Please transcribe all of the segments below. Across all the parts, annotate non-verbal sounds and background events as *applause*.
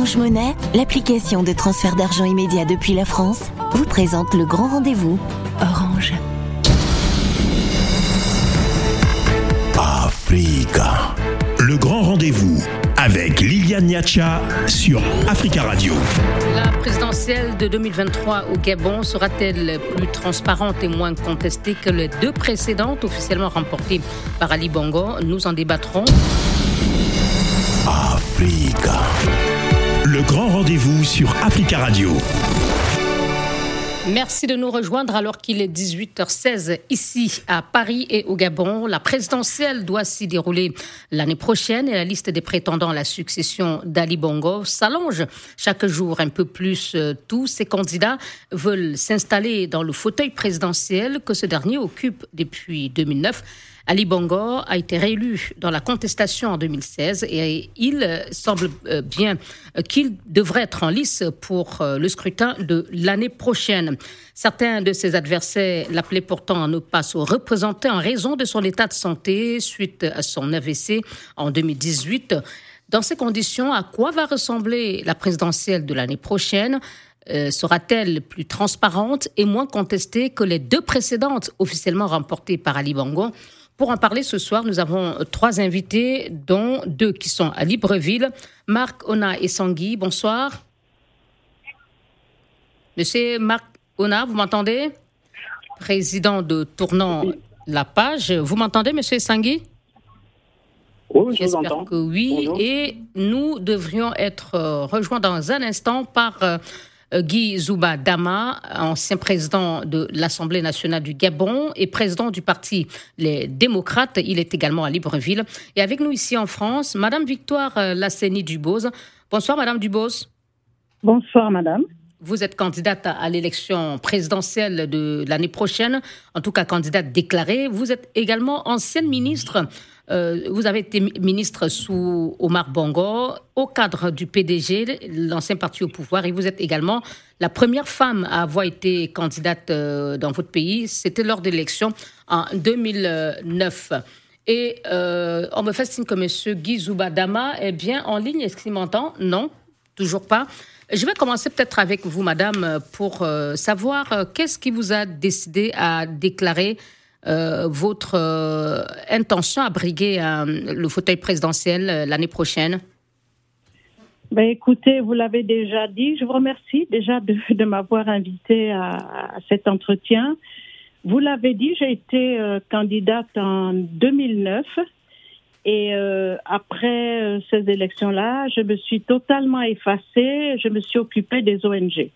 Orange Monnaie, l'application de transfert d'argent immédiat depuis la France, vous présente le grand rendez-vous. Orange. Africa. Le grand rendez-vous avec Liliane Niacha sur Africa Radio. La présidentielle de 2023 au Gabon sera-t-elle plus transparente et moins contestée que les deux précédentes officiellement remportées par Ali Bongo? Nous en débattrons. Africa. Le grand rendez-vous sur Africa Radio. Merci de nous rejoindre alors qu'il est 18h16 ici à Paris et au Gabon. La présidentielle doit s'y dérouler l'année prochaine et la liste des prétendants à la succession d'Ali Bongo s'allonge chaque jour un peu plus. Tous ces candidats veulent s'installer dans le fauteuil présidentiel que ce dernier occupe depuis 2009. Ali Bongo a été réélu dans la contestation en 2016 et il semble euh, bien qu'il devrait être en lice pour euh, le scrutin de l'année prochaine. Certains de ses adversaires l'appelaient pourtant à ne pas se représenter en raison de son état de santé suite à son AVC en 2018. Dans ces conditions, à quoi va ressembler la présidentielle de l'année prochaine? Euh, Sera-t-elle plus transparente et moins contestée que les deux précédentes officiellement remportées par Ali Bongo pour en parler ce soir, nous avons trois invités, dont deux qui sont à Libreville. Marc, Ona et Sangui, bonsoir. Monsieur Marc Ona, vous m'entendez? Président de Tournant La Page. Vous m'entendez, monsieur Sangui? Oui, je vous entends. que oui. Et nous devrions être euh, rejoints dans un instant par euh, Guy Zouba Dama, ancien président de l'Assemblée nationale du Gabon et président du parti Les Démocrates. Il est également à Libreville. Et avec nous ici en France, Madame Victoire euh, Lasseni Dubose. Bonsoir, Madame Dubose. Bonsoir, Madame. Vous êtes candidate à l'élection présidentielle de l'année prochaine, en tout cas candidate déclarée. Vous êtes également ancienne ministre euh, vous avez été ministre sous Omar Bongo, au cadre du PDG, l'ancien parti au pouvoir, et vous êtes également la première femme à avoir été candidate euh, dans votre pays. C'était lors de l'élection en 2009. Et euh, on me fait signe que M. Guy Dama est bien en ligne. Est-ce qu'il m'entend? Non, toujours pas. Je vais commencer peut-être avec vous, madame, pour savoir qu'est-ce qui vous a décidé à déclarer euh, votre euh, intention à briguer euh, le fauteuil présidentiel l'année prochaine? Ben écoutez, vous l'avez déjà dit. Je vous remercie déjà de, m'avoir invité à, cet entretien. Vous l'avez dit, j'ai été candidate en 2009 et après ces élections-là, je me suis totalement effacée. Je me suis occupée des ONG.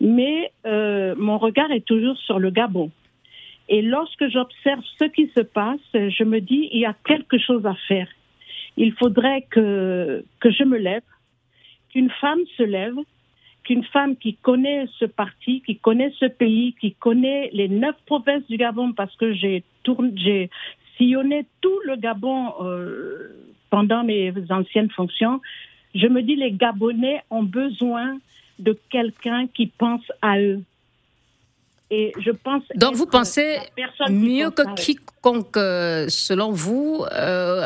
Mais mon regard est toujours sur le Gabon. Et lorsque j'observe ce qui se passe, je me dis, il y a quelque chose à faire. Il faudrait que, que je me lève, qu'une femme se lève, qu'une femme qui connaît ce parti, qui connaît ce pays, qui connaît les neuf provinces du Gabon, parce que j'ai sillonné tout le Gabon euh, pendant mes anciennes fonctions, je me dis les Gabonais ont besoin de quelqu'un qui pense à eux, et je pense. Donc vous pensez mieux que quiconque, euh, selon vous, euh,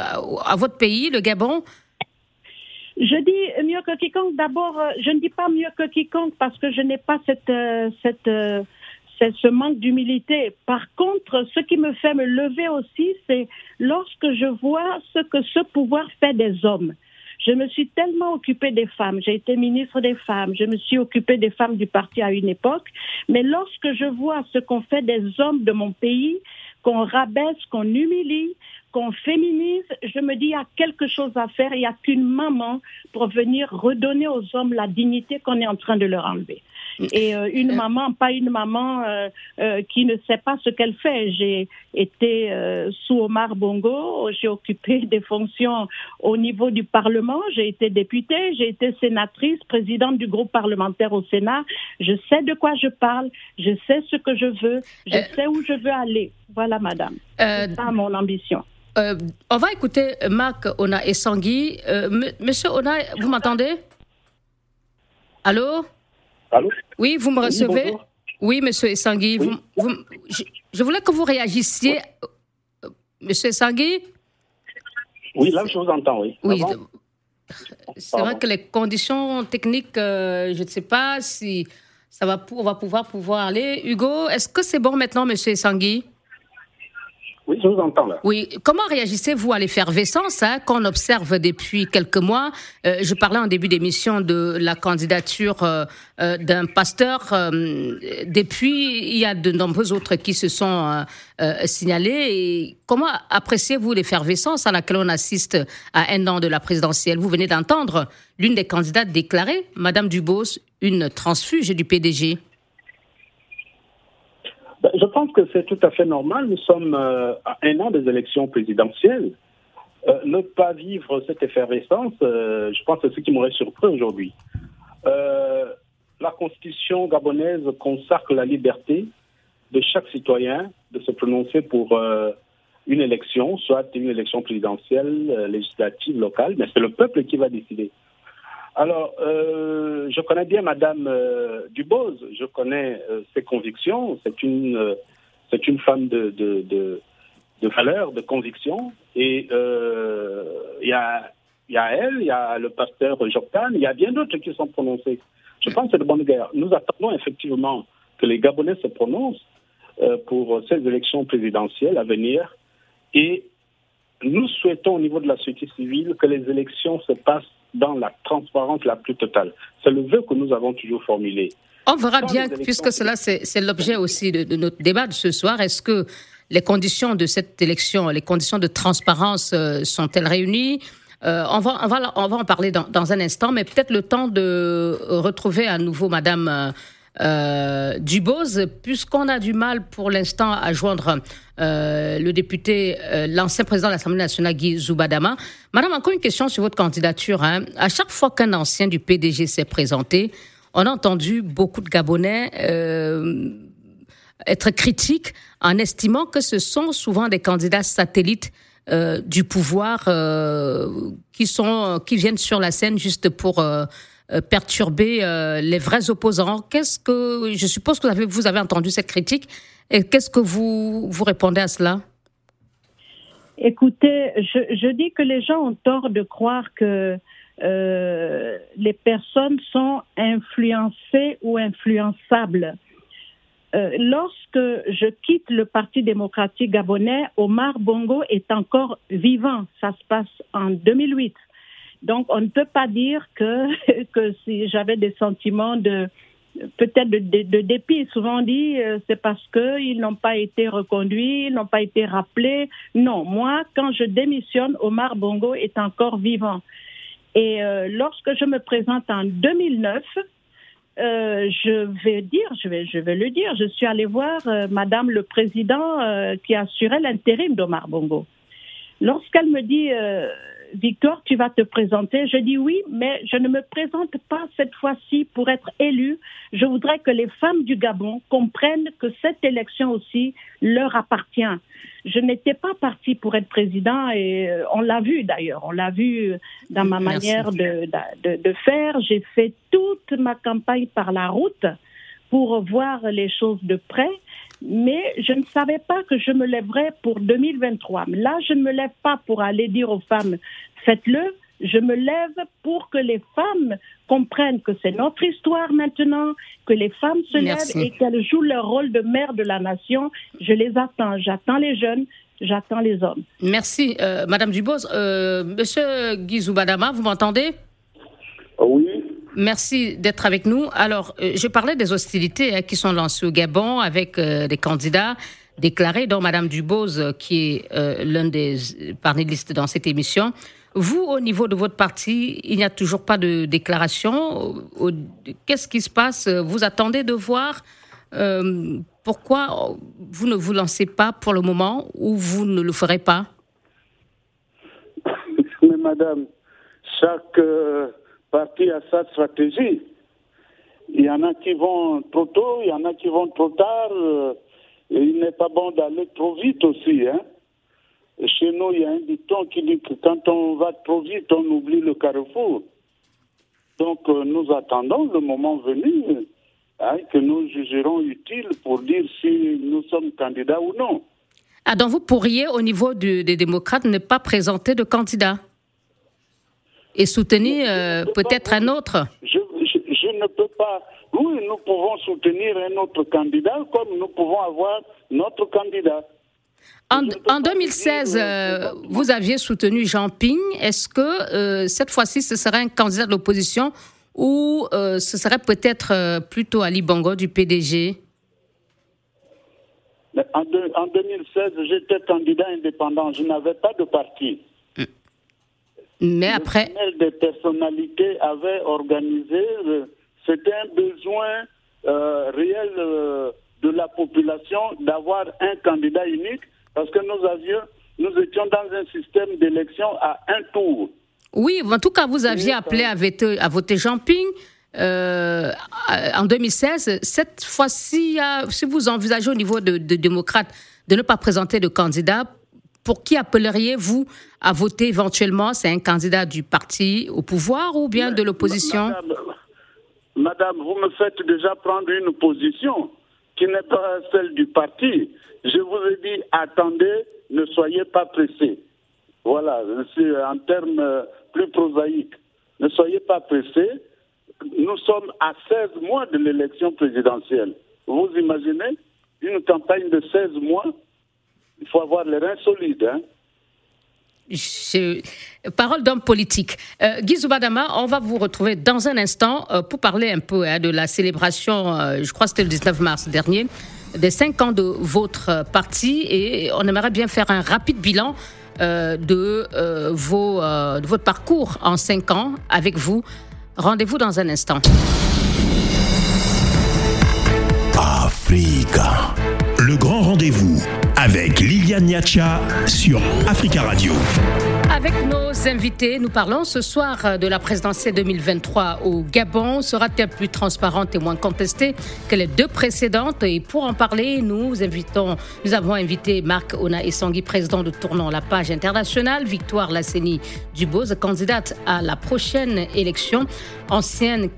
à votre pays, le Gabon Je dis mieux que quiconque. D'abord, euh, je ne dis pas mieux que quiconque parce que je n'ai pas cette, cette, ce manque d'humilité. Par contre, ce qui me fait me lever aussi, c'est lorsque je vois ce que ce pouvoir fait des hommes. Je me suis tellement occupée des femmes. J'ai été ministre des femmes. Je me suis occupée des femmes du parti à une époque. Mais lorsque je vois ce qu'on fait des hommes de mon pays, qu'on rabaisse, qu'on humilie, qu'on féminise, je me dis il y a quelque chose à faire. Il n'y a qu'une maman pour venir redonner aux hommes la dignité qu'on est en train de leur enlever. Et euh, une euh. maman, pas une maman euh, qui ne sait pas ce qu'elle fait. J'ai été sous Omar Bongo, j'ai occupé *laughs* des fonctions au niveau du Parlement, j'ai été députée, j'ai été sénatrice, présidente du groupe parlementaire au Sénat. Je sais de quoi je parle, je sais ce que je veux, je sais où je veux aller. Voilà, madame. C'est ça mon ambition. on va écouter Marc Ona et Sangui. Monsieur Ona, vous m'entendez? Allô? Oui, vous me recevez Oui, monsieur Essangui. je, voulais que vous réagissiez. Euh, monsieur Essangui Oui, là, je vous entends, oui. Oui. C'est vrai que les conditions techniques, je ne sais pas si ça va, on va pouvoir, pouvoir aller. Hugo, est-ce que c'est bon maintenant, Monsieur Sangui oui, je vous entends là. Oui, comment réagissez-vous à l'effervescence hein, qu'on observe depuis quelques mois? Euh, Je parlais en début d'émission de la candidature euh, euh, d'un pasteur. depuis, il y a de nombreux autres qui se sont signalés. Comment appréciez-vous l'effervescence à laquelle on assiste à un an de la présidentielle? Vous venez d'entendre l'une des candidates déclarer, Madame Dubos, une transfuge du PDG. Je pense que c'est tout à fait normal. Nous sommes euh, à un an des élections présidentielles. Euh, ne pas vivre cette effervescence, euh, je pense que c'est ce qui m'aurait surpris aujourd'hui. la constitution gabonaise consacre la liberté de chaque citoyen de se prononcer pour une élection, soit une élection présidentielle, législative, locale, mais c'est le peuple qui va décider. Alors, euh, je connais bien Madame euh, Dubose, je connais euh, ses convictions. C'est une, c'est une femme de, de, de, de valeur, de conviction. Et il y a, y a elle, il y a le pasteur Jordan, il y a bien d'autres qui sont prononcés. Je pense que c'est de bonne guerre. Nous attendons effectivement que les Gabonais se prononcent pour ces élections présidentielles à venir. Et nous souhaitons au niveau de la société civile que les élections se passent dans la transparence la plus totale. C'est le vœu que nous avons toujours formulé. On verra bien, puisque cela, c'est l'objet aussi de, notre débat de ce soir. Est-ce que les conditions de cette élection, les conditions de transparence euh, sont-elles réunies? Euh, on, va, on, va, on va en parler dans, dans un instant, mais peut-être le temps de retrouver à nouveau Madame euh, euh, Dubose, puisqu'on a du mal pour l'instant à joindre euh, le député, euh, l'ancien président de l'Assemblée nationale, Guy Zoubadama. Madame, encore une question sur votre candidature. Hein. À chaque fois qu'un ancien du PDG s'est présenté, on a entendu beaucoup de Gabonais être critiques en estimant que ce sont souvent des candidats satellites du pouvoir qui sont qui viennent sur la scène juste pour euh, perturber euh, les vrais opposants. Qu'est-ce que je suppose que vous avez, vous avez entendu cette critique et qu'est-ce que vous vous répondez à cela? Écoutez, je, dis que les gens ont tort de croire que euh, les personnes sont influencées ou influençables. Euh, lorsque je quitte le Parti démocratique gabonais, Omar Bongo est encore vivant. Ça se passe en 2008. Donc, on ne peut pas dire que, *laughs* que si j'avais des sentiments de peut-être de, dépit. Souvent dit euh, c'est parce qu'ils n'ont pas été reconduits, ils n'ont pas été rappelés. Non, moi, quand je démissionne, Omar Bongo est encore vivant. Et euh, lorsque je me présente en 2009, euh, je vais dire, je vais, je vais le dire, je suis allée voir Madame le Président qui assurait l'intérim d'Omar Bongo. Lorsqu'elle me dit Victor, tu vas te présenter. Je dis oui, mais je ne me présente pas cette fois-ci pour être élue. Je voudrais que les femmes du Gabon comprennent que cette élection aussi leur appartient. Je n'étais pas partie pour être président et euh, on l'a vu d'ailleurs, on l'a vu dans ma manière de, de, de faire. J'ai fait toute ma campagne par la route pour voir les choses de près mais je ne savais pas que je me lèverais pour 2023. Là, je ne me lève pas pour aller dire aux femmes, faites-le. Je me lève pour que les femmes comprennent que c'est notre histoire maintenant, que les femmes se lèvent et qu'elles jouent leur rôle de mère de la nation. Je les attends. J'attends les jeunes, j'attends les hommes. Merci, euh, Madame Dubose. Euh, Monsieur Guizou Badama, vous m'entendez? Oui. Merci d'être avec nous. Alors, euh, je parlais des hostilités hein, qui sont lancées au Gabon avec euh, des candidats déclarés, dont Madame Dubose, euh, qui est l'un des panélistes dans cette émission. Vous, au niveau de votre parti, il n'y a toujours pas de déclaration. Qu'est-ce qui se passe? Vous attendez de voir pourquoi vous ne vous lancez pas pour le moment ou vous ne le ferez pas? *laughs* Mais Madame, chaque parti à sa stratégie. Il y en a qui vont trop tôt, il y en a qui vont trop tard. Euh, il n'est pas bon d'aller trop vite aussi. Hein. chez nous, il y a un dicton qui dit que quand on va trop vite, on oublie le carrefour. Donc euh, nous attendons le moment venu hein, que nous jugerons utile pour dire si nous sommes candidats ou non. Ah, vous pourriez, au niveau des démocrates, ne pas présenter de candidat et soutenir peut-être un autre je, ne peux pas. Oui, nous pouvons soutenir un autre candidat comme nous pouvons avoir notre candidat. En, 2016, vous aviez soutenu Jean Ping. Est-ce que cette fois-ci, ce serait un candidat de l'opposition ou ce serait peut-être plutôt Ali Bongo du PDG en, 2016, j'étais candidat indépendant. Je n'avais pas de parti. Mais après. des personnalités avaient organisé. Euh, c'était un besoin euh, réel euh, de la population d'avoir un candidat unique parce que nous avions, nous étions dans un système d'élection à un tour. Oui, en tout cas, vous aviez appelé à voter, à voter Jean Ping. Euh, en 2016. Cette fois-ci, si vous envisagez au niveau de, démocrates de ne pas présenter de candidat, pour qui appelleriez-vous à voter éventuellement? C'est un candidat du parti au pouvoir ou bien de l'opposition? madame, vous me faites déjà prendre une position qui n'est pas celle du parti. Je vous ai dit, attendez, ne soyez pas pressés. Voilà, c'est en termes plus prosaïques. Ne soyez pas pressés nous sommes à 16 mois de l'élection présidentielle. Vous imaginez? Une campagne de 16 mois Il faut avoir les reins solides. Hein Parole d'homme politique. Euh, Guy on va vous retrouver dans un instant euh, pour parler un peu hein, de la célébration, euh, je crois que c'était le 19 mars dernier, des 5 ans de votre parti et on aimerait bien faire un rapide bilan euh, de, vos, de votre parcours en 5 ans avec vous. Rendez-vous dans un instant. Africa. Le grand rendez-vous avec Liliane Niacha sur Africa Radio. Avec nos invités, nous parlons ce soir de la présidentielle 2023 au Gabon. Sera-t-elle plus transparente et moins contestée que les deux précédentes? Et pour en parler, nous invitons, nous avons invité Marc Ona Essangui, président de Tournant la page internationale, Victoire Lasseni Dubose, candidate à la prochaine élection, ancien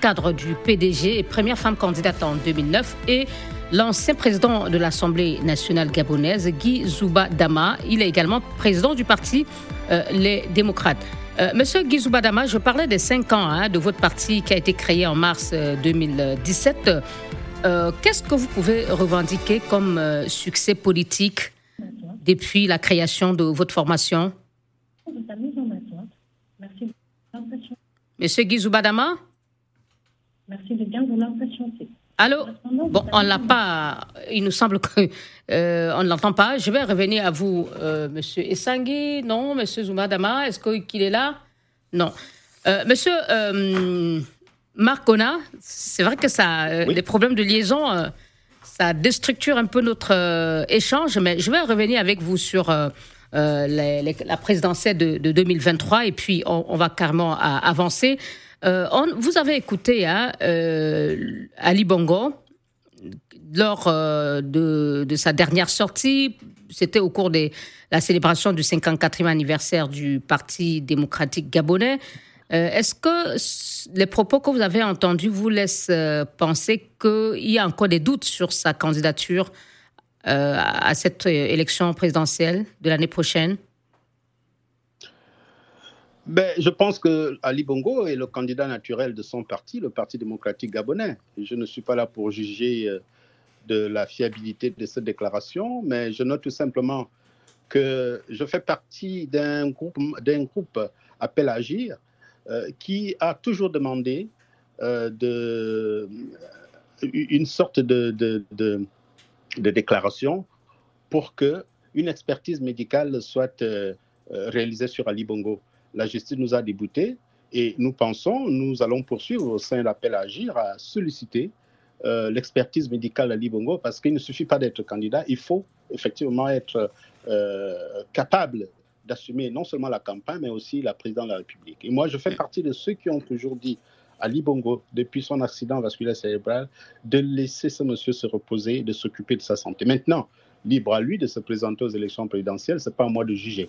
cadre du PDG et première femme candidate en 2009 et l'ancien président de l'Assemblée nationale gabonaise, Guy Zouba Dama. Il est également président du parti euh, Les Démocrates. Euh, Monsieur Guy Zouba Dama, je parlais des cinq ans hein, de votre parti qui a été créé en mars 2017. Euh, qu'est-ce que vous pouvez revendiquer comme succès politique depuis la création de votre formation? Monsieur Guy Zouba Dama Merci de bien vouloir. Allô? Bon, on l'a pas. Il nous semble qu'on euh, ne l'entend pas. Je vais revenir à vous, euh, Monsieur Essangui. Non, Monsieur Zoumadama, est-ce qu'il est là? Non. Euh, monsieur euh, Marcona, c'est vrai que ça, les problèmes de liaison, ça déstructure un peu notre échange, mais je vais revenir avec vous sur la présidentielle de, 2023 et puis on, on va carrément avancer. Euh, vous avez écouté hein, euh, Ali Bongo lors euh, de, sa dernière sortie. C'était au cours de la célébration du 54e anniversaire du Parti démocratique gabonais. Est-ce que les propos que vous avez entendus vous laissent penser qu'il y a encore des doutes sur sa candidature à cette élection présidentielle de l'année prochaine? Ben, Je pense que Ali Bongo est le candidat naturel de son parti, le Parti démocratique gabonais. Je ne suis pas là pour juger euh, de la fiabilité de cette déclaration, mais je note tout simplement que je fais partie d'un groupe, d'un groupe Appel à Agir euh, qui a toujours demandé euh, une sorte de, déclaration pour que une expertise médicale soit réalisée sur Ali Bongo la justice nous a déboutés et nous pensons, nous allons poursuivre au sein de l'appel à agir à solliciter euh, l'expertise médicale à Libongo parce qu'il ne suffit pas d'être candidat, il faut effectivement être euh, capable d'assumer non seulement la campagne, mais aussi la présidence de la République. Et moi, je fais partie de ceux qui ont toujours dit à Libongo, depuis son accident vasculaire cérébral, de laisser ce monsieur se reposer, de s'occuper de sa santé. Maintenant, libre à lui de se présenter aux élections présidentielles, ce n'est pas à moi de juger.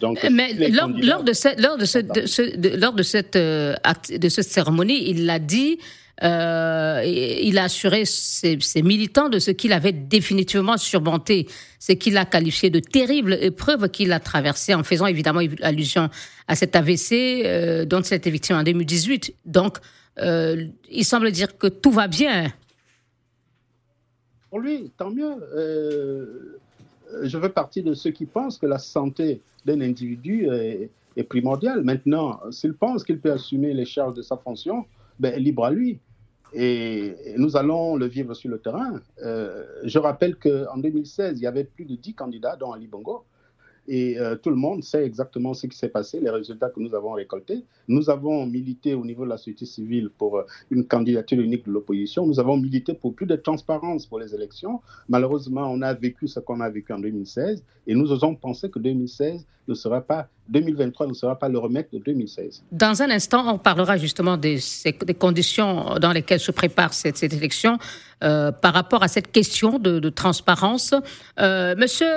Donc, Mais lors, lors, de cette, lors de, ce, de, lors de cette, euh, de cette cérémonie, il l'a dit, euh, il a assuré ses, ses, militants de ce qu'il avait définitivement surmonté, ce qu'il a qualifié de terrible épreuve qu'il a traversée, en faisant évidemment allusion à cet AVC euh, dont il a été victime en 2018. Donc, euh, il semble dire que tout va bien. Pour lui, tant mieux. Je fais partie de ceux qui pensent que la santé d'un individu est, primordiale. Maintenant, s'il pense qu'il peut assumer les charges de sa fonction, ben, libre à lui. Et nous allons le vivre sur le terrain. Euh, je rappelle qu'en 2016, il y avait plus de 10 candidats, dont Ali Bongo. Et euh, tout le monde sait exactement ce qui s'est passé, les résultats que nous avons récoltés. Nous avons milité au niveau de la société civile pour euh, une candidature unique de l'opposition. Nous avons milité pour plus de transparence pour les élections. Malheureusement, on a vécu ce qu'on a vécu en 2016 et nous osons penser que 2016 ne sera pas 2023 ne sera pas le remède de 2016. Dans un instant, on parlera justement des, conditions dans lesquelles se prépare cette, cette élection. Euh, par rapport à cette question de, transparence. Euh, Monsieur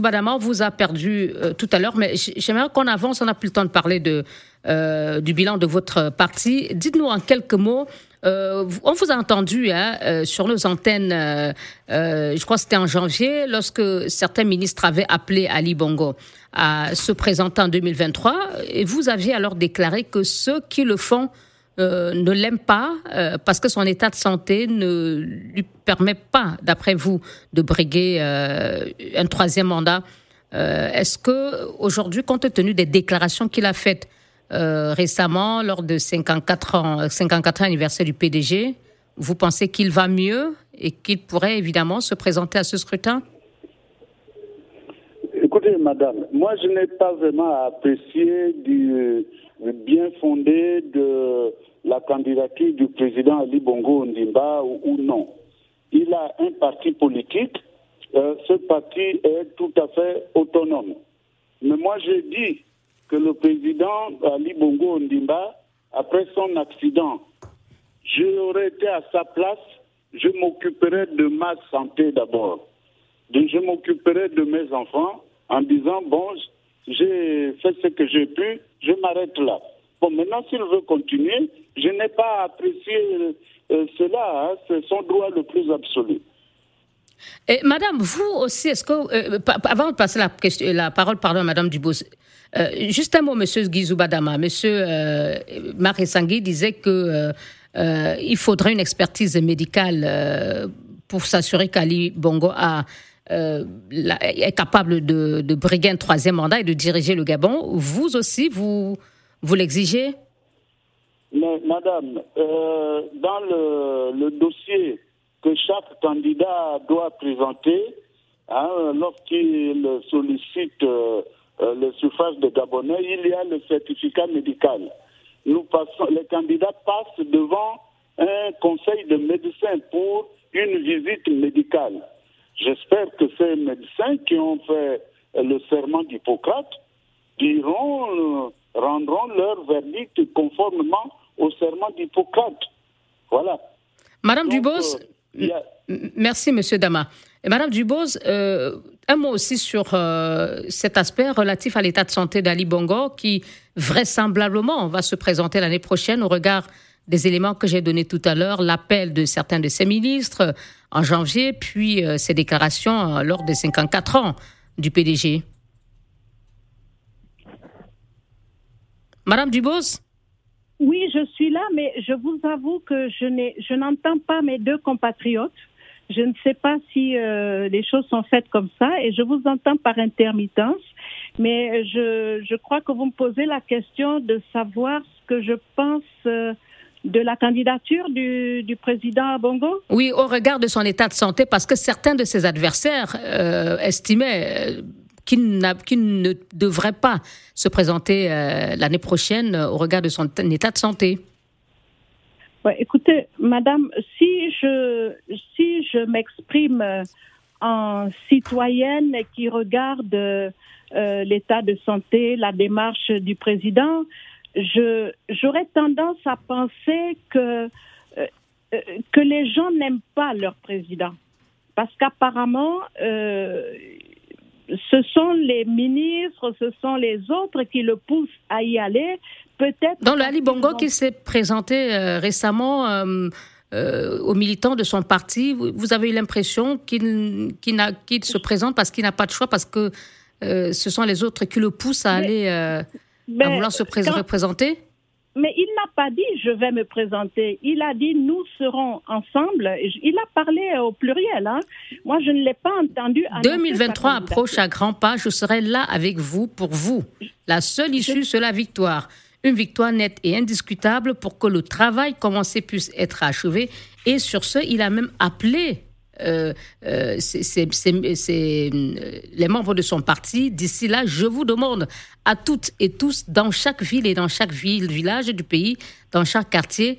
Badama vous a perdu euh, tout à l'heure, mais j'aimerais qu'on avance. On n'a plus le temps de parler du bilan de votre parti. Dites-nous en quelques mots. On vous a entendu hein, sur nos antennes, je crois que c'était en janvier, lorsque certains ministres avaient appelé Ali Bongo à se présenter en 2023, et vous aviez alors déclaré que ceux qui le font euh, ne l'aime pas euh, parce que son état de santé ne lui permet pas, d'après vous, de briguer euh, un troisième mandat. Est-ce que aujourd'hui, compte tenu des déclarations qu'il a faites récemment lors de 54 ans, 54 ans anniversaire du PDG, vous pensez qu'il va mieux et qu'il pourrait évidemment se présenter à ce scrutin? Écoutez, madame, moi je n'ai pas vraiment apprécié du bien fondé de la candidature du président Ali Bongo Ndimba ou, non. Il a un parti politique, euh, ce parti est tout à fait autonome. Mais moi, j'ai dit que le président Ali Bongo Ndimba, après son accident, j'aurais été à sa place, je m'occuperais de ma santé d'abord. Je m'occuperais de mes enfants en disant, bon, j'ai fait ce que j'ai pu, je m'arrête là. Bon, maintenant, s'il veut continuer, je n'ai pas apprécié euh, cela. Hein. c'est son droit le plus absolu. Madame, vous aussi, est-ce que, euh, avant de passer la, parole pardon, à Madame Dubos, juste un mot, Monsieur Guizou Badama. Monsieur Marie Sangui disait que il faudrait une expertise médicale pour s'assurer qu'Ali Bongo est capable de, briguer un troisième mandat et de diriger le Gabon. Vous aussi, vous, vous l'exigez? Madame, euh, dans le, dossier que chaque candidat doit présenter, hein, lorsqu'il sollicite euh, euh, le suffrage de Gabonais, il y a le certificat médical. Nous passons, les candidats passent devant un conseil de médecins pour une visite médicale. J'espère que ces médecins qui ont fait le serment d'Hippocrate diront rendront leur verdict conformément au serment d'Hippocrate. Voilà. Madame Dubos, euh, merci Monsieur Dama. Madame Dubos, euh, un mot aussi sur euh, cet aspect relatif à l'état de santé d'Ali Bongo qui vraisemblablement va se présenter l'année prochaine au regard des éléments que j'ai donnés tout à l'heure, l'appel de certains de ses ministres en janvier, puis ses déclarations lors des 54 ans du PDG. Madame Dubos Oui, je suis là, mais je vous avoue que je n'entends pas mes deux compatriotes. Je ne sais pas si euh, les choses sont faites comme ça et je vous entends par intermittence, mais je, crois que vous me posez la question de savoir ce que je pense euh, de la candidature du, président Bongo. Oui, au regard de son état de santé, parce que certains de ses adversaires euh, estimaient qui, ne devrait pas se présenter l'année prochaine au regard de son état de santé Écoutez, Madame, si je, si je m'exprime euh, en citoyenne qui regarde l'état de santé, la démarche du président, j'aurais tendance à penser que, que les gens n'aiment pas leur président. Parce qu'apparemment, ce sont les ministres, ce sont les autres qui le poussent à y aller. Peut-être. Dans le Ali Bongo qui s'est présenté euh, récemment euh, euh, aux militants de son parti, vous, avez eu l'impression qu'il se présente parce qu'il n'a pas de choix, parce que ce sont les autres qui le poussent à aller à vouloir se représenter? Mais il n'a pas dit je vais me présenter. Il a dit nous serons ensemble. Il a parlé au pluriel. Hein. Moi, je ne l'ai pas entendu. 2023 approche à grands pas. Je serai là avec vous pour vous. La seule issue, c'est la victoire. Une victoire nette et indiscutable pour que le travail commencé puisse être achevé. Et sur ce, il a même appelé euh, euh, les membres de son parti. D'ici là, je vous demande à toutes et tous, dans chaque ville et dans chaque village du pays, dans chaque quartier,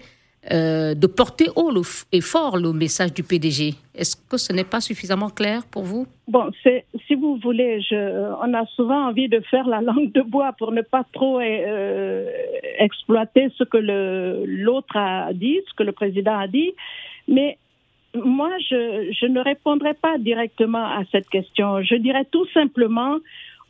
euh, de porter haut et fort le message du PDG. Est-ce que ce n'est pas suffisamment clair pour vous? Bon, si vous voulez, on a souvent envie de faire la langue de bois pour ne pas trop exploiter ce que l'autre a dit, ce que le président a dit. Mais moi, je, ne répondrai pas directement à cette question. Je dirais tout simplement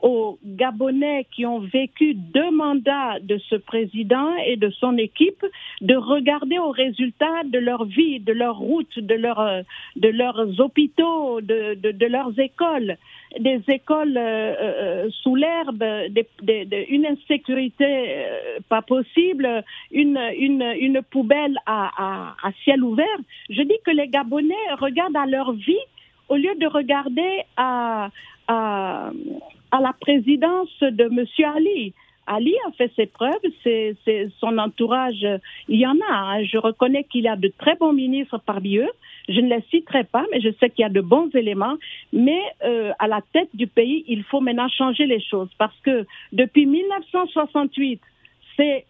aux Gabonais qui ont vécu deux mandats de ce président et de son équipe de regarder aux résultats de leur vie, de leur route, de, leur, de leurs hôpitaux, de, de, de leurs écoles, des écoles euh, euh sous l'herbe, une insécurité euh, pas possible, une, une, une poubelle à, à, à ciel ouvert. Je dis que les Gabonais regardent à leur vie au lieu de regarder à, à, à la présidence de M. Ali. Ali a fait ses preuves, c'est son entourage, il y en a. Hein. Je reconnais qu'il y a de très bons ministres parmi eux. Je ne les citerai pas, mais je sais qu'il y a de bons éléments. Mais euh, à la tête du pays, il faut maintenant changer les choses parce que depuis 1968, c'est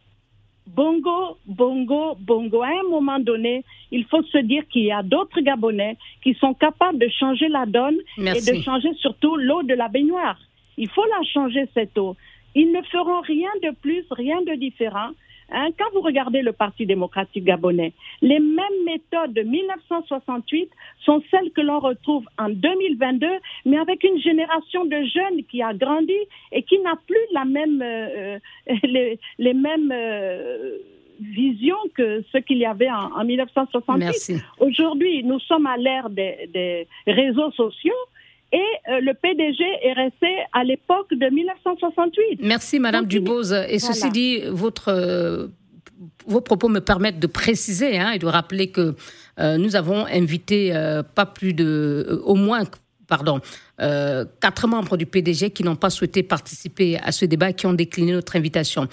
bongo, bongo, bongo. À un moment donné, il faut se dire qu'il y a d'autres Gabonais qui sont capables de changer la donne et de changer surtout l'eau de la baignoire. Il faut la changer, cette eau. Ils ne feront rien de plus, rien de différent. Hein. quand vous regardez le Parti démocratique gabonais, les mêmes méthodes de 1968 sont celles que l'on retrouve en 2022, mais avec une génération de jeunes qui a grandi et qui n'a plus la même, euh, euh, *laughs* les, mêmes euh, visions que ce qu'il y avait en, 1968. Aujourd'hui, nous sommes à l'ère des réseaux sociaux et euh, le PDG est resté à l'époque de 1968. Merci, Madame Dubose. Et ceci dit, votre, euh, vos propos me permettent de préciser hein, et de rappeler que euh, nous avons invité pas plus de, au moins, pardon, quatre membres du PDG qui n'ont pas souhaité participer à ce débat et qui ont décliné notre invitation.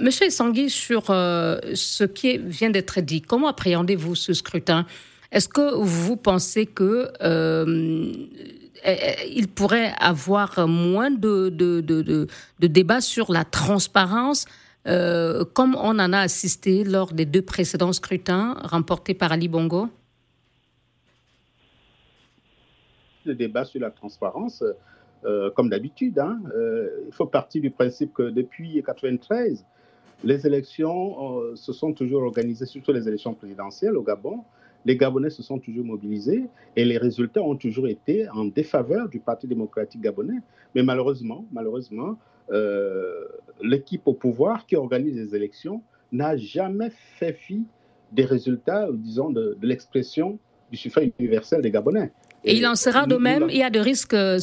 Monsieur Essangui, sur ce qui vient d'être dit, comment appréhendez-vous ce scrutin? Est-ce que vous pensez que euh, il pourrait avoir moins de, de, de, débats sur la transparence, euh, comme on en a assisté lors des deux précédents scrutins remportés par Ali Bongo. Le débat sur la transparence, euh, comme d'habitude, hein, il faut partir du principe que depuis 1993, les élections se sont toujours organisées, surtout les élections présidentielles au Gabon, les Gabonais se sont toujours mobilisés et les résultats ont toujours été en défaveur du Parti démocratique gabonais. Mais malheureusement, malheureusement, euh, l'équipe au pouvoir qui organise les élections n'a jamais fait fi des résultats, disons, de, l'expression du suffrage universel des Gabonais. Et, il en sera de même, il y a de risques euh,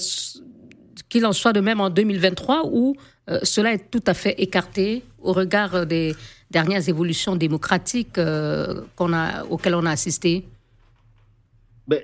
qu'il en soit de même en 2023 où euh, cela est tout à fait écarté au regard des, dernières évolutions démocratiques euh, a, auxquelles on a assisté ben,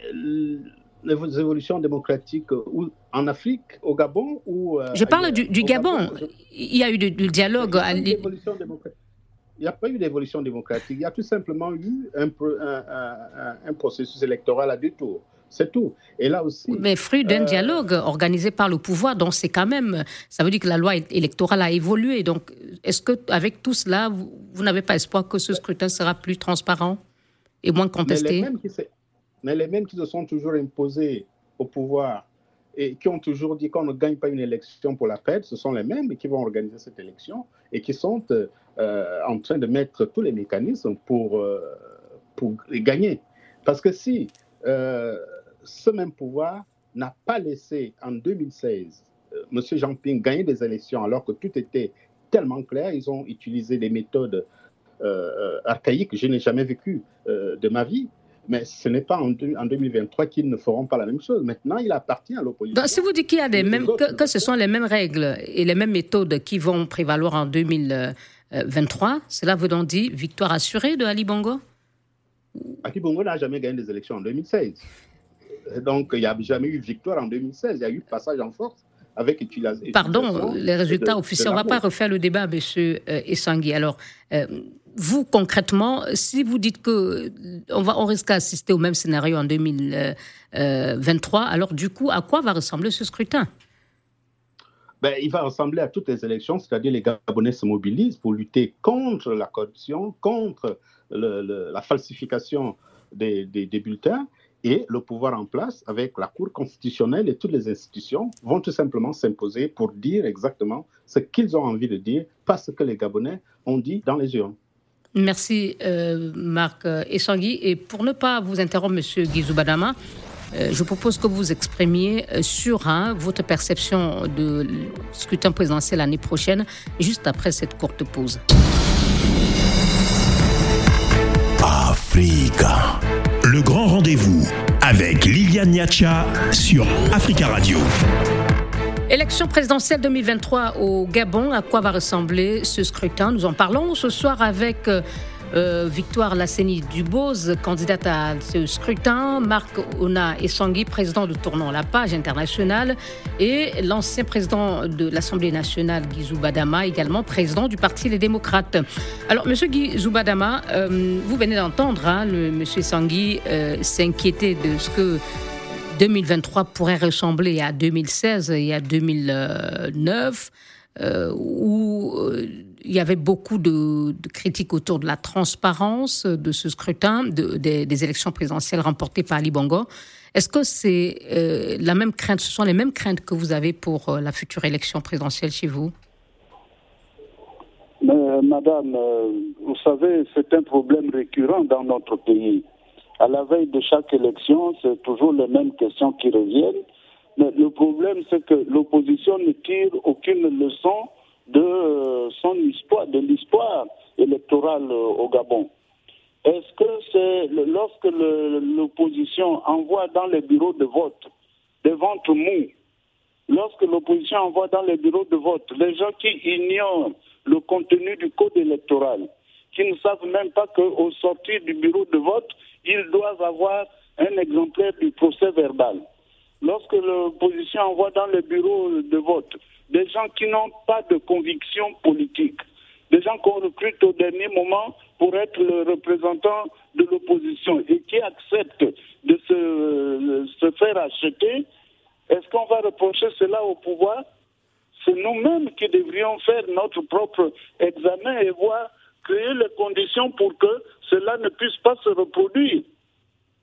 Les évolutions démocratiques où, en Afrique, au Gabon ou... Euh, je parle du, Gabon. Il y a eu du, dialogue. Il n'y a pas eu d'évolution démocratique. Il y a tout simplement eu un, un, un processus électoral à deux tours. C'est tout. Et là aussi. Mais fruit d'un euh, dialogue organisé par le pouvoir, donc c'est quand même. Ça veut dire que la loi électorale a évolué. Donc, est-ce que avec tout cela, vous, n'avez pas espoir que ce scrutin sera plus transparent et moins contesté mais les, mêmes qui se, mais les mêmes qui se sont toujours imposés au pouvoir et qui ont toujours dit qu'on ne gagne pas une élection pour la paix, ce sont les mêmes qui vont organiser cette élection et qui sont euh, en train de mettre tous les mécanismes pour, euh, pour gagner. Parce que si ce même pouvoir n'a pas laissé en 2016 M. Jean-Ping gagnait des élections alors que tout était tellement clair. Ils ont utilisé des méthodes archaïques que je n'ai jamais vécues de ma vie. Mais ce n'est pas en, 2023 qu'ils ne feront pas la même chose. Maintenant, il appartient à l'opposition. Donc, si vous dites qu'il y a des mêmes, que, ce sont les mêmes règles et les mêmes méthodes qui vont prévaloir en 2023, cela veut donc dire victoire assurée de Ali Bongo? Ali Bongo n'a jamais gagné des élections en 2016. Donc, il n'y a jamais eu victoire en 2016. Il y a eu passage en force avec utilisation. Pardon, les résultats officiels. On ne va pas refaire le débat, M. Essangui. Alors, euh, vous, concrètement, si vous dites que on, va, on risque d'assister au même scénario en 2023, alors du coup, à quoi va ressembler ce scrutin? Ben, il va ressembler à toutes les élections, c'est-à-dire les Gabonais se mobilisent pour lutter contre la corruption, contre la falsification des, des, bulletins, et le pouvoir en place, avec la Cour constitutionnelle et toutes les institutions, vont tout simplement s'imposer pour dire exactement ce qu'ils ont envie de dire, pas ce que les Gabonais ont dit dans les urnes. Merci euh, Marc Essangui. Et pour ne pas vous interrompre, Monsieur Guizou Badama, euh, je propose que vous exprimiez euh, sur un, votre perception de scrutin présidentiel l'année prochaine, juste après cette courte pause. Africa. Rendez-vous avec Liliane Niacha sur Africa Radio. Élection présidentielle 2023 au Gabon, à quoi va ressembler ce scrutin? Nous en parlons ce soir avec euh, euh, Victoire Lasseni Dubose, candidate à ce scrutin, Marc Ona Essangui, président du tournant La Page internationale, et l'ancien président de l'Assemblée nationale, Guizou Badama, également président du Parti Les Démocrates. Alors, Monsieur Guizou Badama, euh, vous venez d'entendre, hein, Monsieur Essangui s'inquiéter de ce que 2023 pourrait ressembler à 2016 et à 2009, euh, où euh, il y avait beaucoup de, critiques autour de la transparence de ce scrutin, des, élections présidentielles remportées par Ali Bongo. Est-ce que c'est euh, la même crainte, ce sont les mêmes craintes que vous avez pour la future élection présidentielle chez vous? Madame, vous savez, c'est un problème récurrent dans notre pays à la veille de chaque élection, c'est toujours les mêmes questions qui reviennent. Mais le problème, c'est que l'opposition ne tire aucune leçon de euh, son histoire, de l'histoire électorale euh, au Gabon. Est-ce que c'est lorsque l'opposition envoie dans les bureaux de vote des ventes mous, lorsque l'opposition envoie dans les bureaux de vote les gens qui ignorent le contenu du code électoral, qui ne savent même pas qu'au sortir du bureau de vote, ils doivent avoir un exemplaire du procès verbal? Lorsque l'opposition envoie dans le bureau de vote des gens qui n'ont pas de conviction politique, des gens qu'on recrute au dernier moment pour être le représentant de l'opposition et qui acceptent de se, se faire acheter, est-ce qu'on va reprocher cela au pouvoir? C'est nous-mêmes qui devrions faire notre propre examen et voir créer les conditions pour que cela ne puisse pas se reproduire.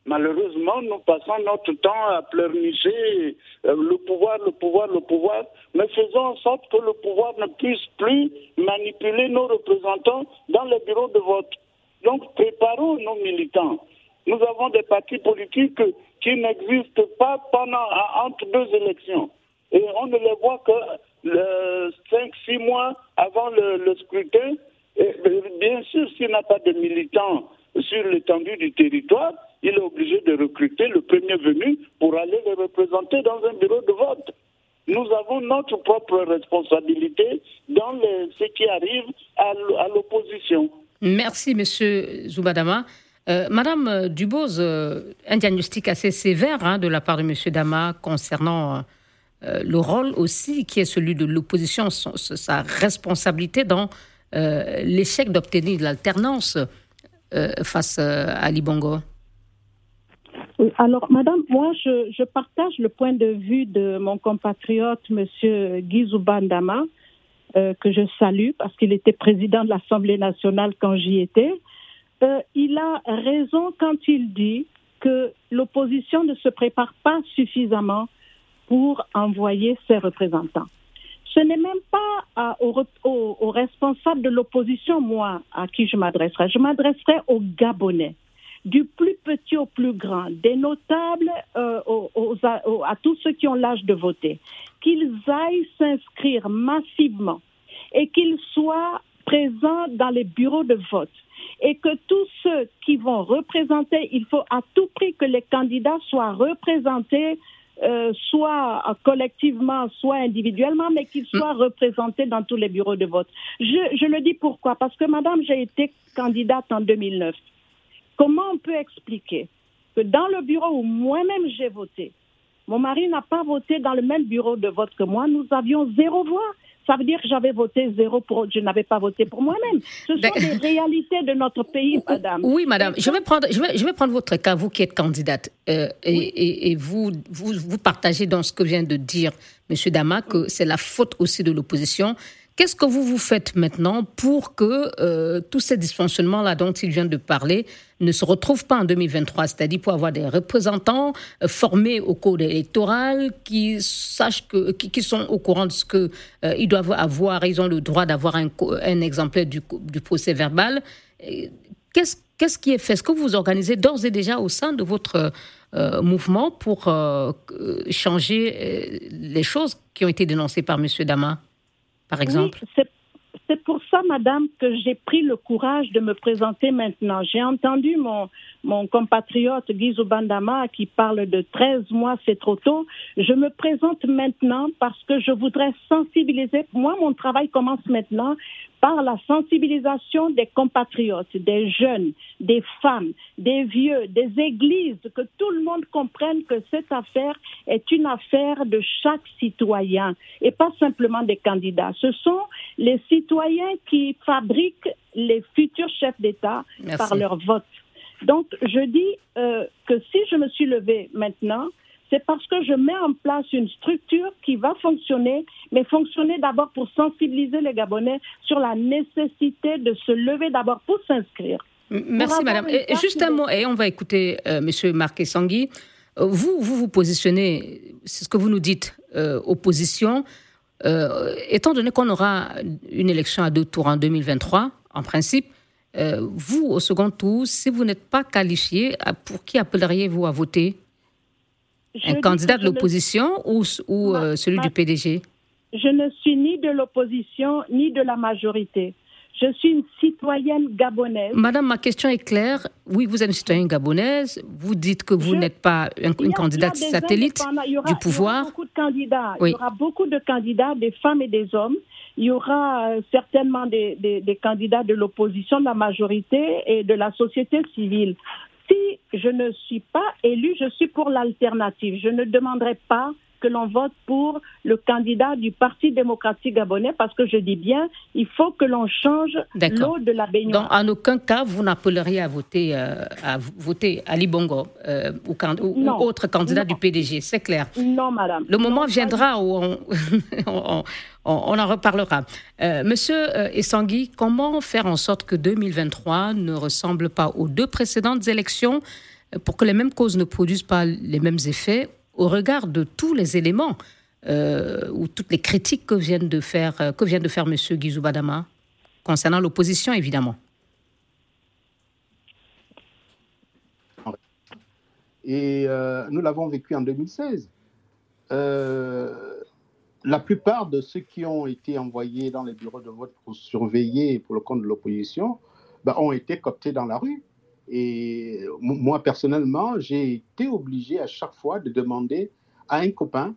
Malheureusement, nous passons notre temps à pleurnicher euh, le pouvoir, le pouvoir, le pouvoir, mais faisons en sorte que le pouvoir ne puisse plus manipuler nos représentants dans les bureaux de vote. Donc, préparons nos militants. Nous avons des partis politiques qui n'existent pas pendant, entre deux élections. Et on ne les voit que 5-6 mois avant le scrutin bien sûr, s'il n'a pas de militants sur l'étendue du territoire, il est obligé de recruter le premier venu pour aller le représenter dans un bureau de vote. Nous avons notre propre responsabilité dans ce qui arrive à l'opposition. Merci, Monsieur Zoubadama. Euh, Madame Dubose, euh, un diagnostic assez sévère hein, de la part de Monsieur Dama concernant euh, le rôle aussi qui est celui de l'opposition, sa responsabilité dans euh, l'échec d'obtenir l'alternance euh, face euh, à Libongo alors, madame, moi, je, partage le point de vue de mon compatriote, monsieur Guizou Bandama, que je salue parce qu'il était président de l'Assemblée nationale quand j'y étais. il a raison quand il dit que l'opposition ne se prépare pas suffisamment pour envoyer ses représentants ce n'est même pas aux, responsables de l'opposition, moi, à qui je m'adresserai. Je m'adresserai aux Gabonais. du plus petit au plus grand, des notables euh, à tous ceux qui ont l'âge de voter, qu'ils aillent s'inscrire massivement et qu'ils soient présents dans les bureaux de vote et que tous ceux qui vont représenter, il faut à tout prix que les candidats soient représentés euh, soit collectivement, soit individuellement, mais qu'ils soient mm. représentés dans tous les bureaux de vote. Je, je le dis pourquoi? Parce que, madame, j'ai été candidate en 2009. Comment on peut expliquer que dans le bureau où moi-même j'ai voté, mon mari n'a pas voté dans le même bureau de vote que moi, nous avions zéro voix ça veut dire que j'avais voté zéro pour, je n'avais pas voté pour moi-même. Ce sont des réalités de notre pays, madame. Oui, madame. Je vais prendre, je vais, je vais prendre votre cas, vous qui êtes candidate, euh, et, et, vous, vous, vous partagez dans ce que vient de dire Monsieur Dama que c'est la faute aussi de l'opposition Qu'est-ce que vous vous faites maintenant pour que euh, tous ces dysfonctionnements-là dont il vient de parler ne se retrouvent pas en 2023 C'est-à-dire pour avoir des représentants euh, formés au code électoral qui sachent que, qui, sont au courant de ce qu'ils euh, doivent avoir. Ils ont le droit d'avoir un, un, exemplaire du, du procès verbal. Qu'est-ce Qu'est-ce qui est fait? Est-ce que vous organisez d'ores et déjà au sein de votre euh, mouvement pour changer les choses qui ont été dénoncées par M. Dama par exemple? C'est pour ça, madame, que j'ai pris le courage de me présenter maintenant. J'ai entendu mon, mon compatriote Guizou Bandama qui parle de 13 mois, c'est trop tôt. Je me présente maintenant parce que je voudrais sensibiliser. Moi, mon travail commence maintenant par la sensibilisation des compatriotes, des jeunes, des femmes, des vieux, des églises, que tout le monde comprenne que cette affaire est une affaire de chaque citoyen et pas simplement des candidats. Ce sont les citoyens qui fabriquent les futurs chefs d'État par leur vote. Donc, je dis euh, que si je me suis levée maintenant, c'est parce que je mets en place une structure qui va fonctionner, mais fonctionner d'abord pour sensibiliser les Gabonais sur la nécessité de se lever d'abord pour s'inscrire. Merci, madame. Et, juste un mot, et on va écouter. Euh, Monsieur Marc Sangui. Euh, vous, vous vous positionnez, c'est ce que vous nous dites, opposition. étant donné qu'on aura une élection à deux tours en 2023, en principe, euh, vous, au second tour, si vous n'êtes pas qualifié, pour qui appelleriez-vous à voter Un candidat de l'opposition ou, ou euh, celui du PDG Je ne suis ni de l'opposition ni de la majorité. Je suis une citoyenne gabonaise. Madame, ma question est claire. Oui, vous êtes une citoyenne gabonaise. Vous dites que vous n'êtes pas une, candidate satellite du pouvoir. Il y aura beaucoup de candidats. Il y aura beaucoup de candidats, des femmes et des hommes il y aura euh, certainement des, des, candidats de l'opposition, de la majorité et de la société civile. Si je ne suis pas élu, je suis pour l'alternative. Je ne demanderai pas que l'on vote pour le candidat du Parti démocratique gabonais parce que je dis bien, il faut que l'on change l'eau de la baignoire. Donc, en aucun cas, vous n'appelleriez à voter euh, à voter Ali Bongo euh, ou, autre candidat du PDG, c'est clair. Non, madame. Le moment viendra où *laughs* on, on, en reparlera. Euh, monsieur Essangui, comment faire en sorte que 2023 ne ressemble pas aux deux précédentes élections pour que les mêmes causes ne produisent pas les mêmes effets au regard de tous les éléments euh, ou toutes les critiques que, viennent de faire, euh, que vient de faire M. Concernant l'opposition, évidemment. Et euh, nous l'avons vécu en 2016. la plupart de ceux qui ont été envoyés dans les bureaux de vote pour surveiller pour le compte de l'opposition ben, ont été cooptés dans la rue. Et moi, personnellement, j'ai été obligé à chaque fois de demander à un copain,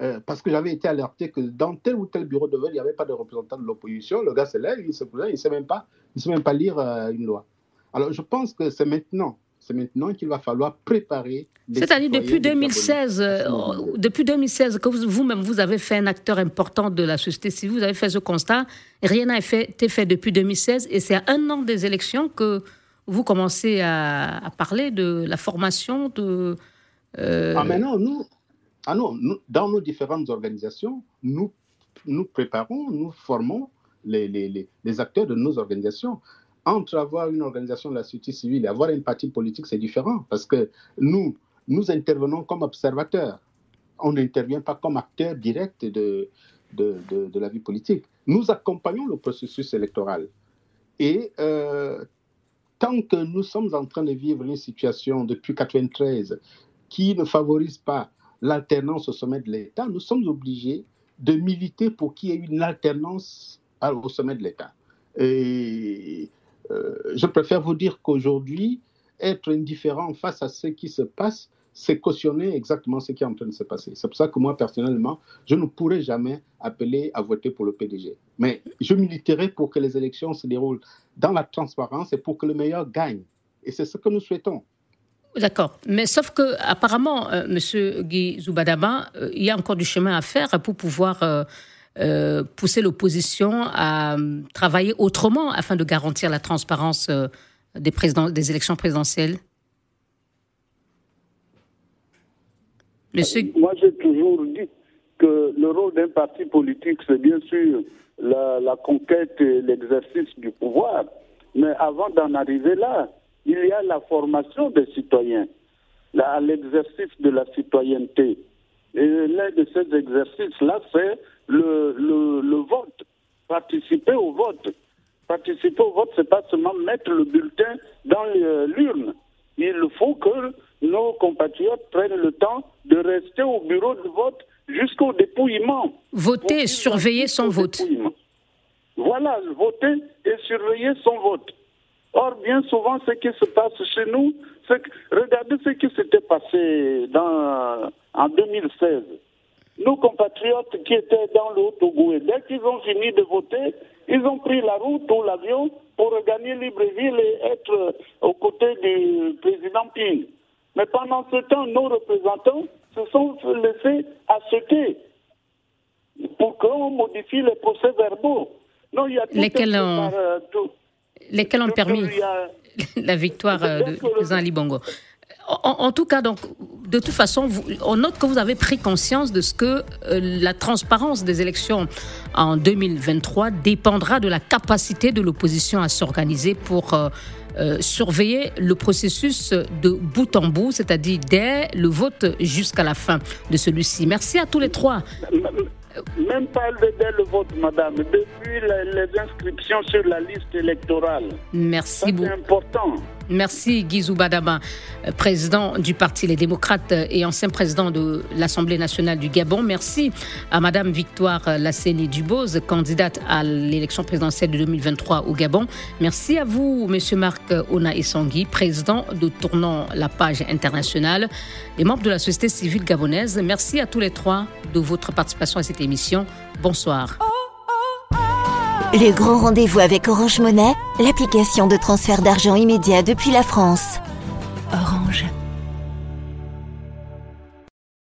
euh, parce que j'avais été alerté que dans tel ou tel bureau de vote, il n'y avait pas de représentant de l'opposition. Le gars se lève, il se il ne sait même pas, il sait même pas lire euh, une loi. Alors, je pense que c'est maintenant, c'est maintenant qu'il va falloir préparer. C'est-à-dire depuis 2016, euh, depuis 2016 que vous-même vous, avez fait un acteur important de la société civile, vous avez fait ce constat. Rien n'a été fait depuis 2016, et c'est à un an des élections que vous commencez à, parler de la formation de... Euh, ah, maintenant, nous, ah non, dans nos différentes organisations, nous, nous préparons, nous formons les, les, les, acteurs de nos organisations. Entre avoir une organisation de la société civile et avoir un parti politique, c'est différent parce que nous, nous intervenons comme observateurs. On n'intervient pas comme acteur direct de, de, de, la vie politique. Nous accompagnons le processus électoral. Et euh, tant que nous sommes en train de vivre une situation depuis 1993 qui ne favorise pas l'alternance au sommet de l'État, nous sommes obligés de militer pour qu'il y ait une alternance au sommet de l'État. Et euh, je préfère vous dire qu'aujourd'hui, être indifférent face à ce qui se passe, c'est cautionner exactement ce qui est en train de se passer. C'est pour ça que moi, personnellement, je ne pourrais jamais appeler à voter pour le PDG. Mais je militerai pour que les élections se déroulent dans la transparence et pour que le meilleur gagne. Et c'est ce que nous souhaitons. D'accord. Mais sauf que, apparemment, euh, M. Guy Zoubadaba, euh, il y a encore du chemin à faire pour pouvoir euh, pousser l'opposition à travailler autrement afin de garantir la transparence des élections présidentielles. Moi, j'ai toujours dit que le rôle d'un parti politique, c'est bien sûr la, conquête et l'exercice du pouvoir. Mais avant d'en arriver là, il y a la formation des citoyens, l'exercice de la citoyenneté. Et l'un de ces exercices-là, c'est le, le, vote, participer au vote. Participer au vote, c'est pas seulement mettre le bulletin dans l'urne. Il faut que nos compatriotes prennent le temps de rester au bureau de vote jusqu'au dépouillement. Voter et surveiller son vote. Voilà, voter et surveiller son vote. Or, bien souvent, ce qui se passe chez nous, c'est que, regardez ce qui s'était passé dans, en 2016. Nos compatriotes qui étaient dans le Haut-Togo, dès qu'ils ont fini de voter, ils ont pris la route ou l'avion pour regagner Libreville et être aux côtés du président Ping. Mais pendant ce temps, nos représentants se sont laissés acheter pour qu'on modifie les procès-verbaux. Non, il y a lesquels, ont, euh, lesquels ont permis *laughs* la victoire euh, du président Ali Bongo? En, tout cas, donc, de toute façon, on note que vous avez pris conscience de ce que euh, la transparence des élections en 2023 dépendra de la capacité de l'opposition à s'organiser pour euh, surveiller le processus de bout en bout, c'est-à-dire dès le vote jusqu'à la fin de celui-ci. Merci à tous les trois. Même pas dès le vote, madame, depuis les, inscriptions sur la liste électorale. Merci beaucoup. C'est important. Merci Guizou Badaba, euh, président du Parti Les Démocrates et ancien président de l'Assemblée nationale du Gabon. Merci à Madame Victoire Lasseni Dubose, candidate à l'élection présidentielle de 2023 au Gabon. Merci à vous, Monsieur Marc Ona Essangui, président de Tournant la page internationale, les membres de la société civile gabonaise. Merci à tous les trois de votre participation à cette émission. Bonsoir. Le grand rendez-vous avec Orange Monnaie, l'application de transfert d'argent immédiat depuis la France. Orange.